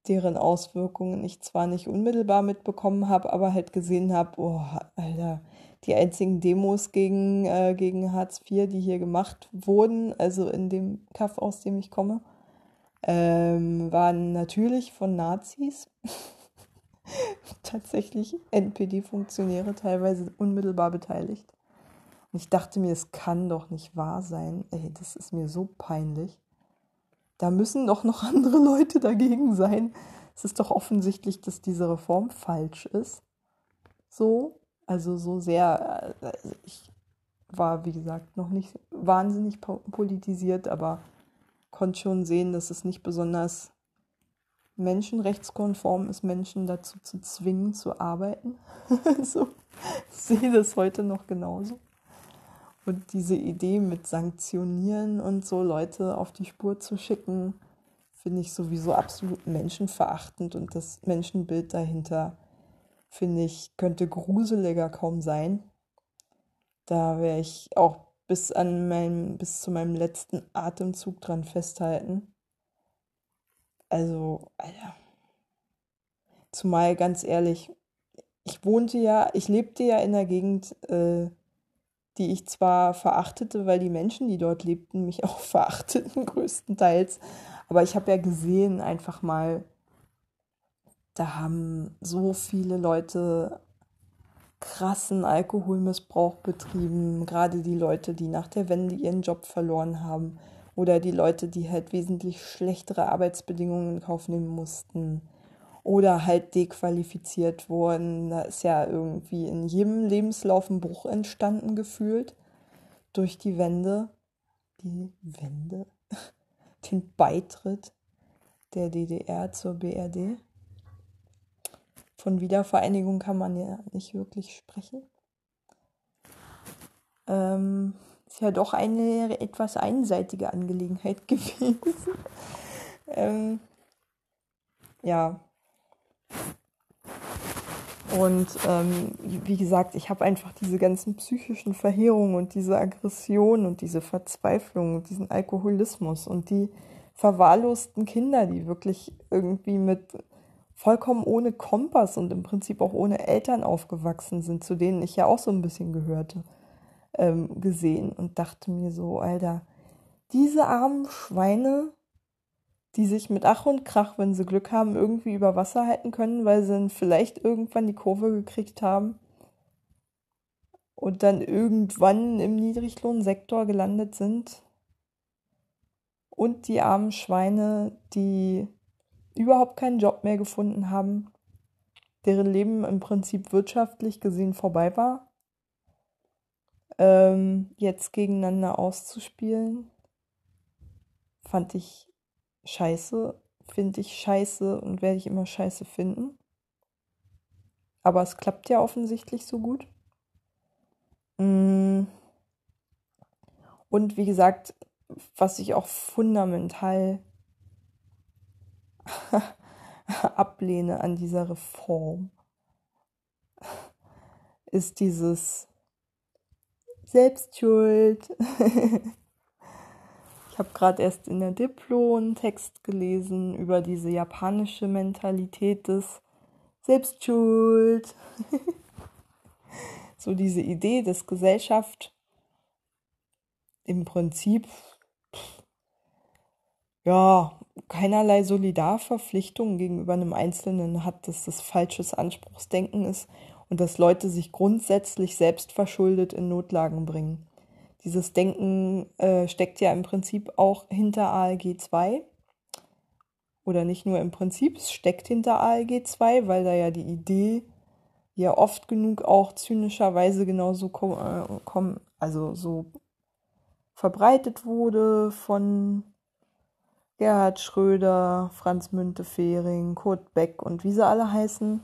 A: deren Auswirkungen ich zwar nicht unmittelbar mitbekommen habe, aber halt gesehen habe, oh, Alter, die einzigen Demos gegen, äh, gegen Hartz IV, die hier gemacht wurden, also in dem Kaff, aus dem ich komme, ähm, waren natürlich von Nazis. *laughs* Tatsächlich NPD-Funktionäre teilweise unmittelbar beteiligt. Und ich dachte mir, es kann doch nicht wahr sein. Ey, das ist mir so peinlich da müssen doch noch *laughs* andere Leute dagegen sein. Es ist doch offensichtlich, dass diese Reform falsch ist. So, also so sehr, also ich war, wie gesagt, noch nicht wahnsinnig politisiert, aber konnte schon sehen, dass es nicht besonders menschenrechtskonform ist, Menschen dazu zu zwingen, zu arbeiten. *laughs* so, ich sehe das heute noch genauso. Und diese Idee mit Sanktionieren und so Leute auf die Spur zu schicken, finde ich sowieso absolut menschenverachtend und das Menschenbild dahinter, finde ich, könnte gruseliger kaum sein. Da wäre ich auch bis an meinem, bis zu meinem letzten Atemzug dran festhalten. Also, Alter. Zumal ganz ehrlich, ich wohnte ja, ich lebte ja in der Gegend, äh, die ich zwar verachtete, weil die Menschen, die dort lebten, mich *laughs* auch verachteten größtenteils. Aber ich habe ja gesehen, einfach mal, da haben so viele Leute krassen Alkoholmissbrauch betrieben, gerade die Leute, die nach der Wende ihren Job verloren haben oder die Leute, die halt wesentlich schlechtere Arbeitsbedingungen in Kauf nehmen mussten oder halt dequalifiziert wurden. Da ist ja irgendwie in jedem Lebenslauf ein Bruch entstanden gefühlt durch die Wende. Die Wende? *laughs* Den Beitritt der DDR zur BRD. Von Wiedervereinigung kann man ja nicht wirklich sprechen. Ähm, ist ja doch eine etwas einseitige Angelegenheit *laughs* gewesen. ähm, ja, und ähm, wie gesagt, ich habe einfach diese ganzen psychischen Verheerungen und diese Aggression und diese Verzweiflung und diesen Alkoholismus und die verwahrlosten Kinder, die wirklich irgendwie mit vollkommen ohne Kompass und im Prinzip auch ohne Eltern aufgewachsen sind, zu denen ich ja auch so ein bisschen gehörte, ähm, gesehen und dachte mir so, Alter, diese armen Schweine die sich mit Ach und Krach, wenn sie Glück haben, irgendwie über Wasser halten können, weil sie dann vielleicht irgendwann die Kurve gekriegt haben und dann irgendwann im Niedriglohnsektor gelandet sind. Und die armen Schweine, die überhaupt keinen Job mehr gefunden haben, deren Leben im Prinzip wirtschaftlich gesehen vorbei war, ähm, jetzt gegeneinander auszuspielen, fand ich scheiße, finde ich scheiße und werde ich immer scheiße finden. Aber es klappt ja offensichtlich so gut. Mm. Und wie gesagt, was ich auch fundamental *laughs* ablehne an dieser Reform, ist dieses Selbstschuld. *laughs* Ich habe gerade erst in der Diplo einen Text gelesen über diese japanische Mentalität des Selbstschuld. *laughs* so diese Idee, dass Gesellschaft im Prinzip ja keinerlei Solidarverpflichtungen gegenüber einem Einzelnen hat, dass das falsches Anspruchsdenken ist und dass Leute sich grundsätzlich selbstverschuldet in Notlagen bringen. Dieses Denken äh, steckt ja im Prinzip auch hinter ALG 2. Oder nicht nur im Prinzip, es steckt hinter ALG 2, weil da ja die Idee ja oft genug auch zynischerweise genauso kom äh, kom also so verbreitet wurde von Gerhard Schröder, Franz Müntefering, Kurt Beck und wie sie alle heißen.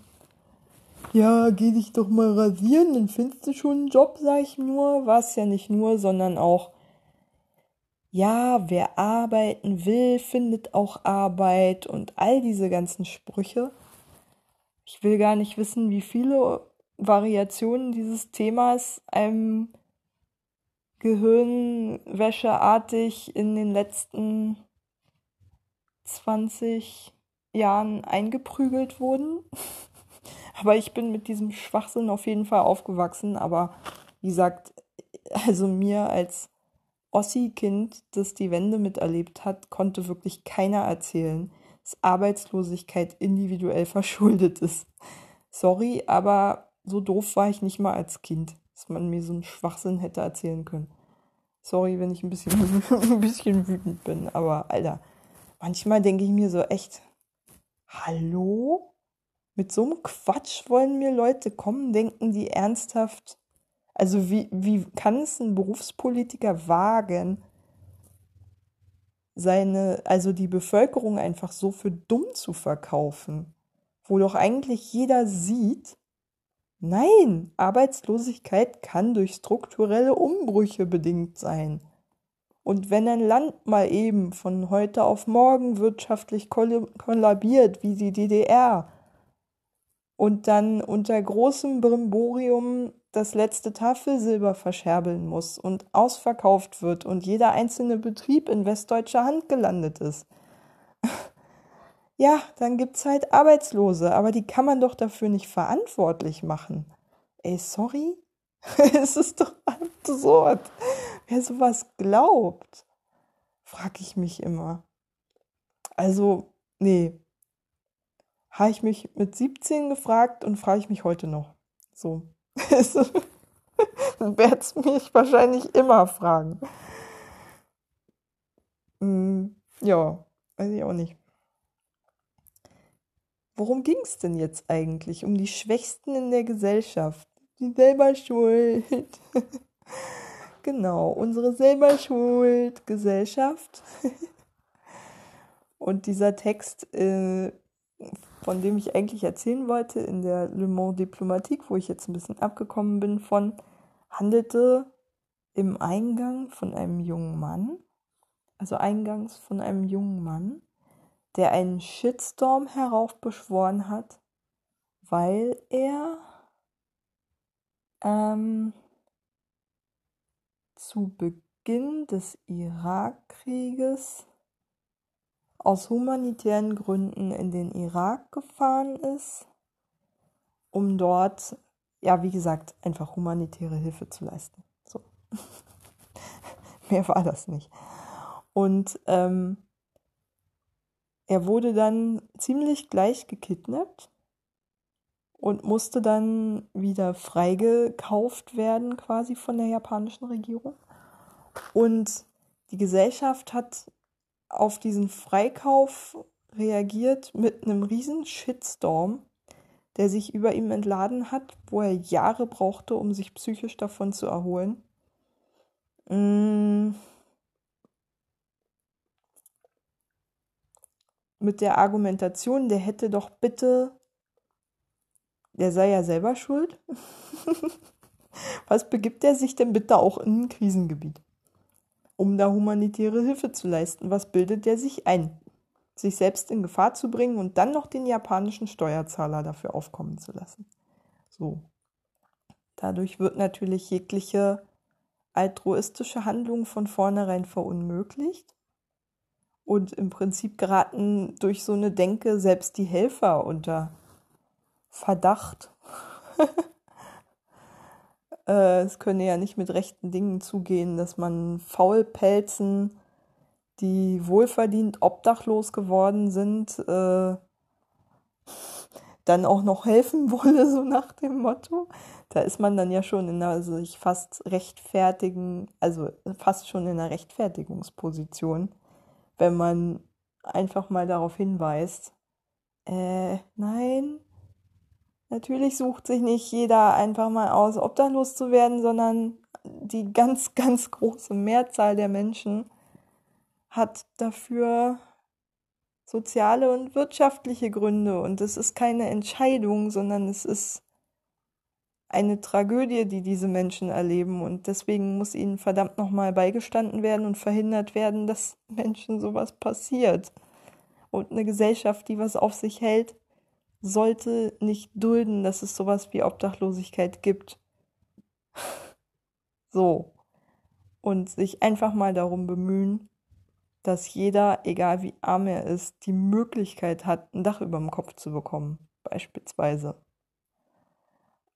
A: Ja, geh dich doch mal rasieren, dann findest du schon einen Job, sag ich nur. War es ja nicht nur, sondern auch, ja, wer arbeiten will, findet auch Arbeit und all diese ganzen Sprüche. Ich will gar nicht wissen, wie viele Variationen dieses Themas einem Gehirnwäscheartig in den letzten 20 Jahren eingeprügelt wurden. *laughs* aber ich bin mit diesem Schwachsinn auf jeden Fall aufgewachsen. Aber wie gesagt, also mir als Ossi-Kind, das die Wende miterlebt hat, konnte wirklich keiner erzählen, dass Arbeitslosigkeit individuell *laughs* verschuldet ist. Sorry, aber so doof war ich nicht mal als Kind, dass man mir so einen Schwachsinn hätte erzählen können. Sorry, wenn ich ein bisschen, *laughs* ein bisschen wütend bin, aber Alter, manchmal denke ich mir so echt, hallo? Mit so einem Quatsch wollen mir Leute kommen, denken die ernsthaft. Also wie, wie kann es ein Berufspolitiker wagen, seine, also die Bevölkerung einfach so für dumm zu verkaufen, wo doch eigentlich jeder sieht, nein, Arbeitslosigkeit kann durch strukturelle Umbrüche bedingt sein. Und wenn ein Land mal eben von heute auf morgen wirtschaftlich kollabiert wie die DDR und dann unter großem Brimborium das letzte Tafelsilber verscherbeln muss und ausverkauft wird und jeder einzelne Betrieb in westdeutscher Hand gelandet ist, *laughs* ja, dann gibt's halt Arbeitslose, aber die kann man doch dafür nicht verantwortlich machen. Ey, sorry? *laughs* es ist doch absurd. Wer sowas glaubt, frage ich mich immer. Also, nee. Habe ich mich mit 17 gefragt und frage ich mich heute noch. So. Dann werde es mich wahrscheinlich immer fragen. Hm, ja, weiß ich auch nicht. Worum ging es denn jetzt eigentlich? Um die Schwächsten in der Gesellschaft. Die selber schuld. *laughs* Genau, unsere selber schuld Gesellschaft. *laughs* Und dieser Text, äh, von dem ich eigentlich erzählen wollte, in der Le Mans Diplomatique, wo ich jetzt ein bisschen abgekommen bin von, handelte im Eingang von einem jungen Mann, also eingangs von einem jungen Mann, der einen Shitstorm heraufbeschworen hat, weil er ähm, zu Beginn des Irakkrieges aus humanitären Gründen in den Irak gefahren ist, um dort, ja, wie gesagt, einfach humanitäre Hilfe zu leisten. So. *laughs* Mehr war das nicht. Und ähm, er wurde dann ziemlich gleich gekidnappt und musste dann wieder freigekauft werden quasi von der japanischen Regierung. Und die Gesellschaft hat auf diesen Freikauf reagiert mit einem riesen Shitstorm, der sich über ihm entladen hat, wo er Jahre brauchte, um sich psychisch davon zu erholen. Mmh. Mit der Argumentation, der hätte doch bitte der sei ja selber schuld. *laughs* Was begibt er sich denn bitte auch in ein Krisengebiet? Um da humanitäre Hilfe zu leisten, was bildet er sich ein? Sich selbst in Gefahr zu bringen und dann noch den japanischen Steuerzahler dafür aufkommen zu lassen. So. Dadurch wird natürlich jegliche altruistische Handlung von vornherein verunmöglicht. Und im Prinzip geraten durch so eine Denke selbst die Helfer unter Verdacht. *laughs* Äh, es könne ja nicht mit rechten Dingen zugehen, dass man Faulpelzen, die wohlverdient obdachlos geworden sind, äh, dann auch noch helfen *laughs* wolle, so nach dem Motto. Da ist man dann ja schon in einer sich fast rechtfertigen, also fast schon in einer Rechtfertigungsposition, wenn man einfach mal darauf hinweist, äh, nein, natürlich sucht sich nicht jeder einfach mal aus, obdachlos zu werden, sondern die ganz, *laughs* ganz große Mehrzahl der Menschen hat dafür soziale und wirtschaftliche Gründe. Und es ist keine Entscheidung, sondern es ist eine Tragödie, die diese Menschen erleben. Und deswegen muss ihnen verdammt nochmal beigestanden werden und verhindert werden, dass *laughs* Menschen sowas passiert. Und eine Gesellschaft, die was auf sich hält, sollte nicht dulden, dass es sowas wie Obdachlosigkeit gibt. *laughs* so. Und sich einfach mal darum bemühen, dass jeder, egal wie arm er ist, die Möglichkeit hat, ein Dach über dem Kopf zu bekommen, beispielsweise.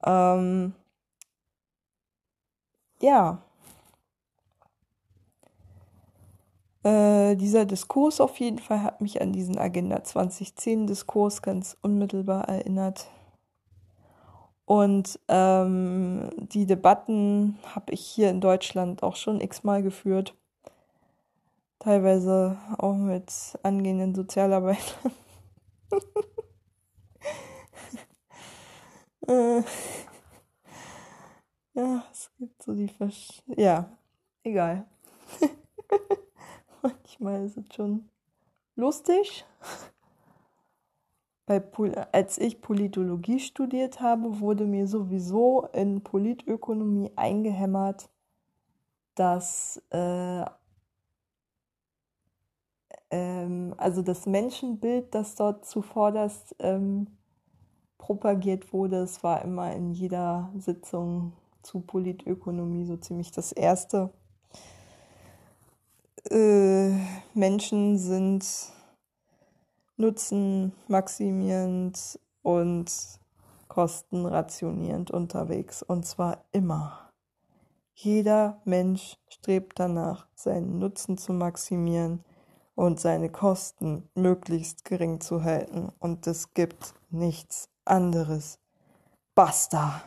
A: Ähm, ja. Äh, dieser Diskurs auf jeden Fall hat mich an diesen Agenda 2010 Diskurs ganz unmittelbar erinnert. Und ähm, die Debatten habe ich hier in Deutschland auch schon x-mal geführt teilweise auch mit angehenden Sozialarbeitern. *laughs* äh, ja, es gibt so die Versch Ja, egal. *laughs* *laughs* Manchmal ist es schon lustig. Bei, als ich Politologie studiert habe, wurde mir sowieso in Politökonomie eingehämmert, dass äh, ähm, also das Menschenbild, das dort zuvorderst ähm, propagiert wurde, es war immer in jeder Sitzung zu Politökonomie so ziemlich das erste. Äh, Menschen sind nutzenmaximierend und kostenrationierend unterwegs und zwar immer. Jeder Mensch strebt danach, seinen Nutzen zu maximieren und seine Kosten möglichst gering zu halten. Und es gibt nichts anderes. Basta.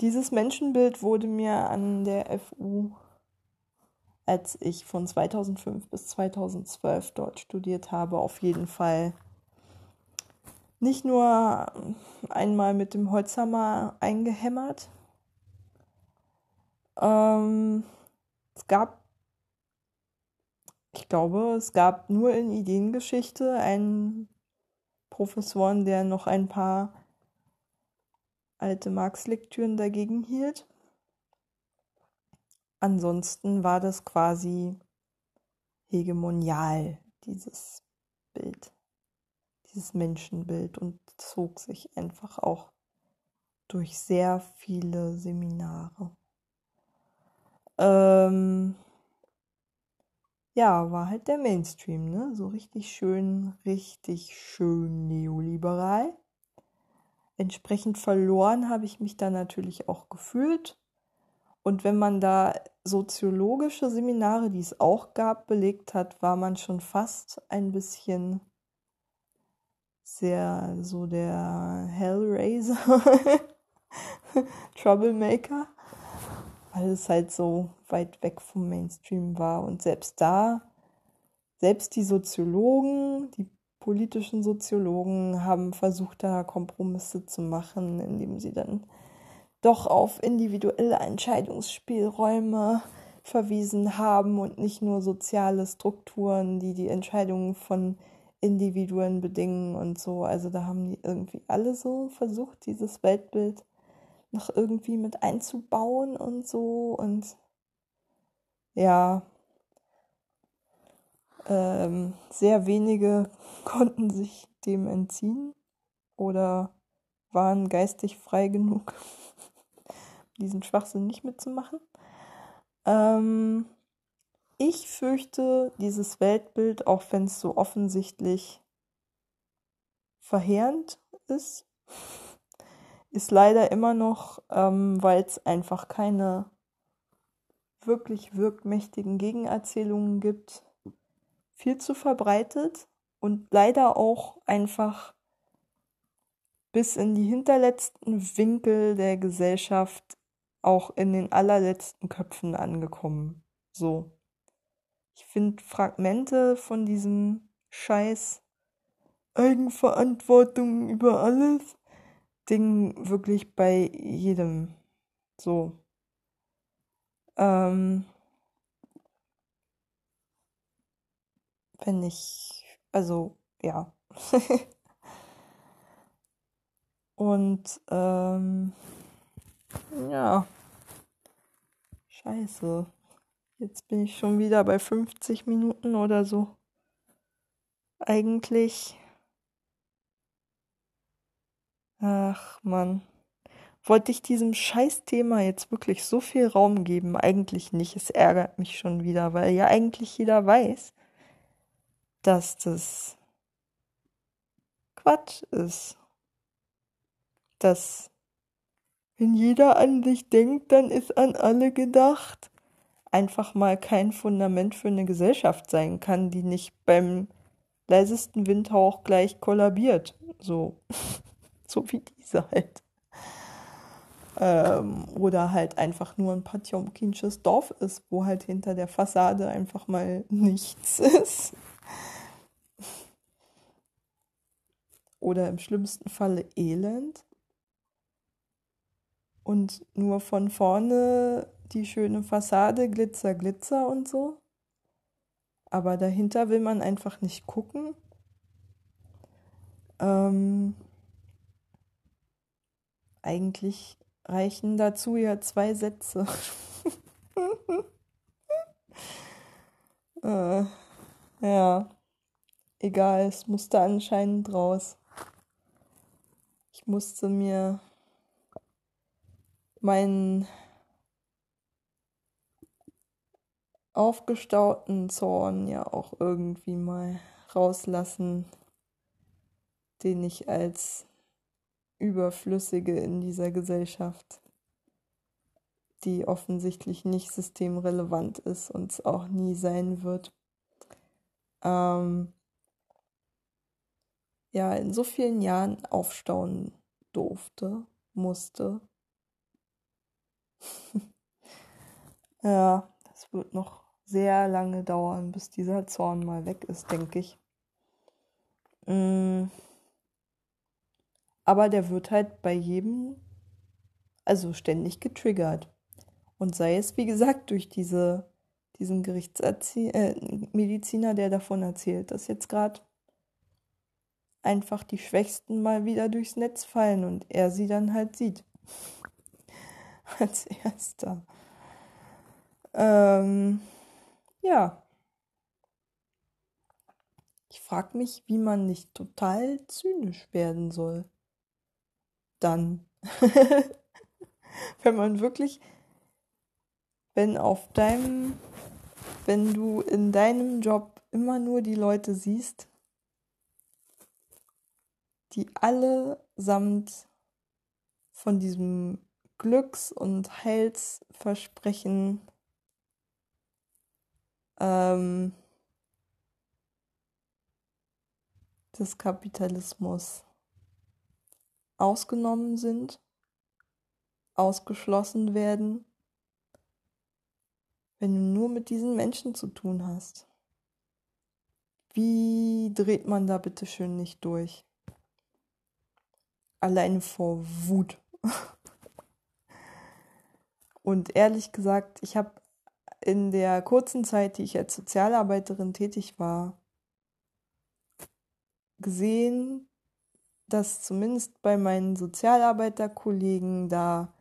A: Dieses Menschenbild wurde mir an der FU, als ich von 2005 bis 2012 dort studiert habe, auf jeden Fall nicht nur einmal mit dem Holzhammer eingehämmert. Ähm, es gab ich glaube, es gab nur in Ideengeschichte einen Professoren, der noch ein paar alte Marx-Lektüren dagegen hielt. Ansonsten war das quasi hegemonial, dieses Bild, dieses Menschenbild und zog sich einfach auch durch sehr viele Seminare. Ähm, ja, war halt der Mainstream, ne? So richtig schön, richtig schön neoliberal. Entsprechend verloren habe ich mich da natürlich auch gefühlt. Und wenn man da soziologische Seminare, die es auch gab, belegt hat, war man schon fast ein bisschen sehr so der Hellraiser, *laughs* Troublemaker weil es halt so weit weg vom Mainstream war. Und selbst da, selbst die Soziologen, die politischen Soziologen haben versucht, da Kompromisse zu machen, indem sie dann doch auf individuelle Entscheidungsspielräume verwiesen haben und nicht nur soziale Strukturen, die die Entscheidungen von Individuen bedingen und so. Also da haben die irgendwie alle so versucht, dieses Weltbild noch irgendwie mit einzubauen und so und ja, ähm, sehr wenige konnten sich dem entziehen oder waren geistig frei genug, diesen Schwachsinn nicht mitzumachen. Ähm, ich fürchte, dieses Weltbild, auch wenn es so offensichtlich verheerend ist, ist leider immer noch, ähm, weil es einfach keine wirklich wirkmächtigen Gegenerzählungen gibt, viel zu verbreitet und leider auch einfach bis in die hinterletzten Winkel der Gesellschaft auch in den allerletzten Köpfen angekommen. So. Ich finde Fragmente von diesem Scheiß Eigenverantwortung über alles Ding wirklich bei jedem so. Ähm, wenn ich, also ja. *laughs* Und ähm, ja. Scheiße. Jetzt bin ich schon wieder bei 50 Minuten oder so. Eigentlich. Ach Mann. Wollte ich diesem Scheißthema jetzt wirklich so viel Raum geben? Eigentlich nicht. Es ärgert mich schon wieder, weil ja eigentlich jeder weiß, dass das Quatsch ist. Dass wenn jeder an sich denkt, dann ist an alle gedacht einfach mal kein Fundament für eine Gesellschaft sein kann, die nicht beim leisesten Windhauch gleich kollabiert. So, *laughs* so wie diese halt. Ähm, oder halt einfach nur ein Patjomkinsches Dorf ist, wo halt hinter der Fassade einfach mal *laughs* nichts ist. Oder im schlimmsten Falle Elend. Und nur von vorne die schöne Fassade, Glitzer, Glitzer und so. Aber dahinter will man einfach nicht gucken. Ähm, eigentlich reichen dazu ja zwei Sätze. *laughs* äh, ja, egal, es musste anscheinend raus. Ich musste mir meinen aufgestauten Zorn ja auch irgendwie mal rauslassen, den ich als Überflüssige in dieser Gesellschaft, die offensichtlich nicht systemrelevant ist und es auch nie sein wird, ähm, ja, in so vielen Jahren aufstauen durfte, musste. *laughs* ja, das wird noch sehr lange dauern, bis dieser Zorn mal weg ist, denke ich. Mm. Aber der wird halt bei jedem, also ständig getriggert. Und sei es, wie gesagt, durch diese, diesen Gerichtsmediziner, äh, der davon erzählt, dass jetzt gerade einfach die Schwächsten mal wieder durchs Netz fallen und er sie dann halt sieht. *laughs* Als erster. Ähm, ja. Ich frage mich, wie man nicht total zynisch werden soll. Dann. *laughs* wenn man wirklich, wenn auf deinem, wenn du in deinem Job immer nur die Leute siehst, die allesamt von diesem Glücks- und Heilsversprechen ähm, des Kapitalismus ausgenommen sind, ausgeschlossen werden, wenn du nur mit diesen Menschen zu tun hast. Wie dreht man da bitte schön nicht durch? Alleine vor Wut. *laughs* Und ehrlich gesagt, ich habe in der kurzen Zeit, die ich als Sozialarbeiterin tätig war, gesehen, dass zumindest bei meinen Sozialarbeiterkollegen da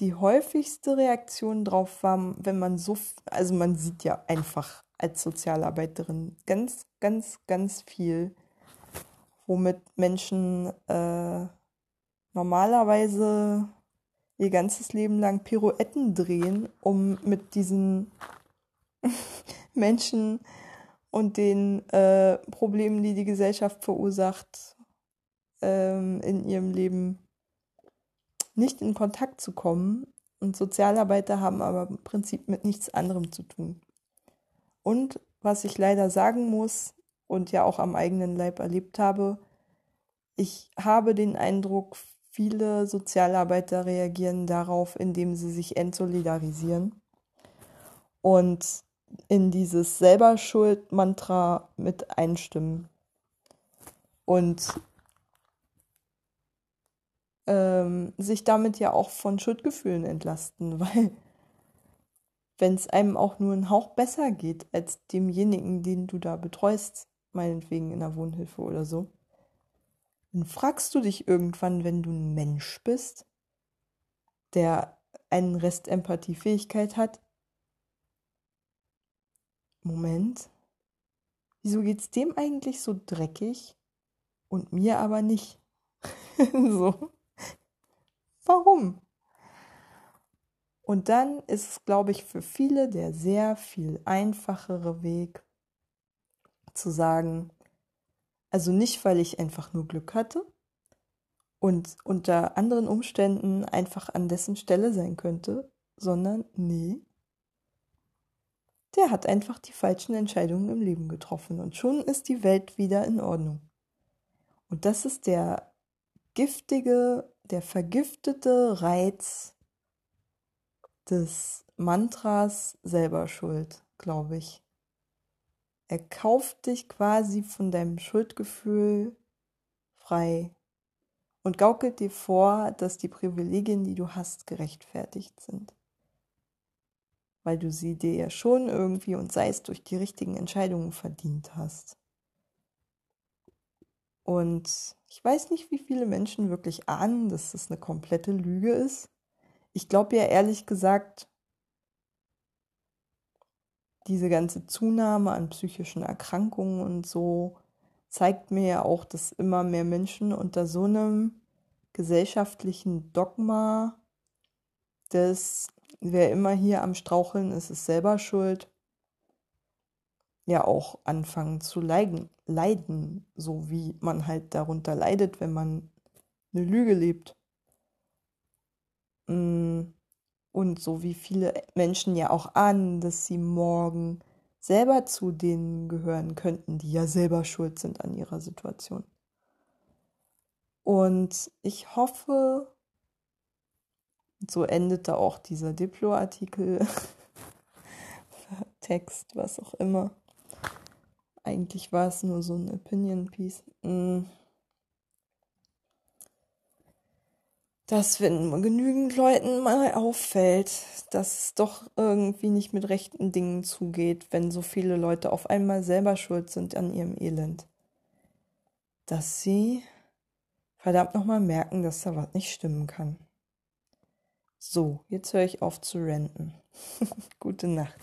A: die häufigste Reaktion drauf war, wenn man so, also man sieht ja einfach als Sozialarbeiterin ganz, ganz, ganz viel, womit Menschen äh, normalerweise ihr ganzes Leben lang Pirouetten drehen, um mit diesen *laughs* Menschen und den äh, Problemen, die die Gesellschaft verursacht, ähm, in ihrem Leben nicht in Kontakt zu kommen. Und Sozialarbeiter haben aber im Prinzip mit nichts anderem zu tun. Und was ich leider sagen muss und ja auch am eigenen Leib erlebt habe, ich habe den Eindruck, viele Sozialarbeiter reagieren darauf, indem sie sich entsolidarisieren und in dieses Selberschuld-Mantra mit einstimmen. Und ähm, sich damit ja auch von Schuldgefühlen entlasten, *laughs* weil wenn es einem auch nur einen Hauch besser geht als demjenigen, den du da betreust, meinetwegen in der Wohnhilfe oder so, dann fragst du dich irgendwann, wenn du ein Mensch bist, der einen Rest Empathiefähigkeit hat, Moment, wieso geht's dem eigentlich so dreckig und mir aber nicht? *laughs* so. Warum? Und dann ist es, glaube ich, für viele der sehr viel einfachere Weg zu sagen, also nicht, weil ich einfach nur Glück hatte und unter anderen Umständen einfach an dessen Stelle sein könnte, sondern nee, der hat einfach die falschen Entscheidungen im Leben getroffen und schon ist die Welt wieder in Ordnung. Und das ist der giftige, der vergiftete Reiz des Mantras selber schuld, glaube ich. Er kauft dich quasi von deinem Schuldgefühl frei und gaukelt dir vor, dass die Privilegien, die du hast, gerechtfertigt sind. Weil du sie dir ja schon irgendwie und sei es durch die richtigen Entscheidungen verdient hast. Und ich weiß nicht, wie viele Menschen wirklich ahnen, dass das eine komplette Lüge ist. Ich glaube ja ehrlich gesagt, diese ganze Zunahme an psychischen Erkrankungen und so zeigt mir ja auch, dass immer mehr Menschen unter so einem gesellschaftlichen Dogma des, wer immer hier am Straucheln ist, ist selber schuld, ja auch anfangen zu leiden, leiden, so wie man halt darunter leidet, wenn man eine Lüge lebt. Mm, und so wie viele Menschen ja auch ahnen, dass sie morgen selber zu denen gehören könnten, die ja selber schuld sind an ihrer Situation. Und ich hoffe, so endete auch dieser Diplo-Artikel, *laughs* Text, was auch immer eigentlich war es nur so ein Opinion-Piece. Mm. Dass, wenn genügend Leuten mal auffällt, dass es doch irgendwie nicht mit rechten Dingen zugeht, wenn so viele Leute auf einmal selber schuld sind an ihrem Elend. Dass sie verdammt nochmal merken, dass da was nicht stimmen kann. So, jetzt höre ich auf zu renten. *laughs* Gute Nacht.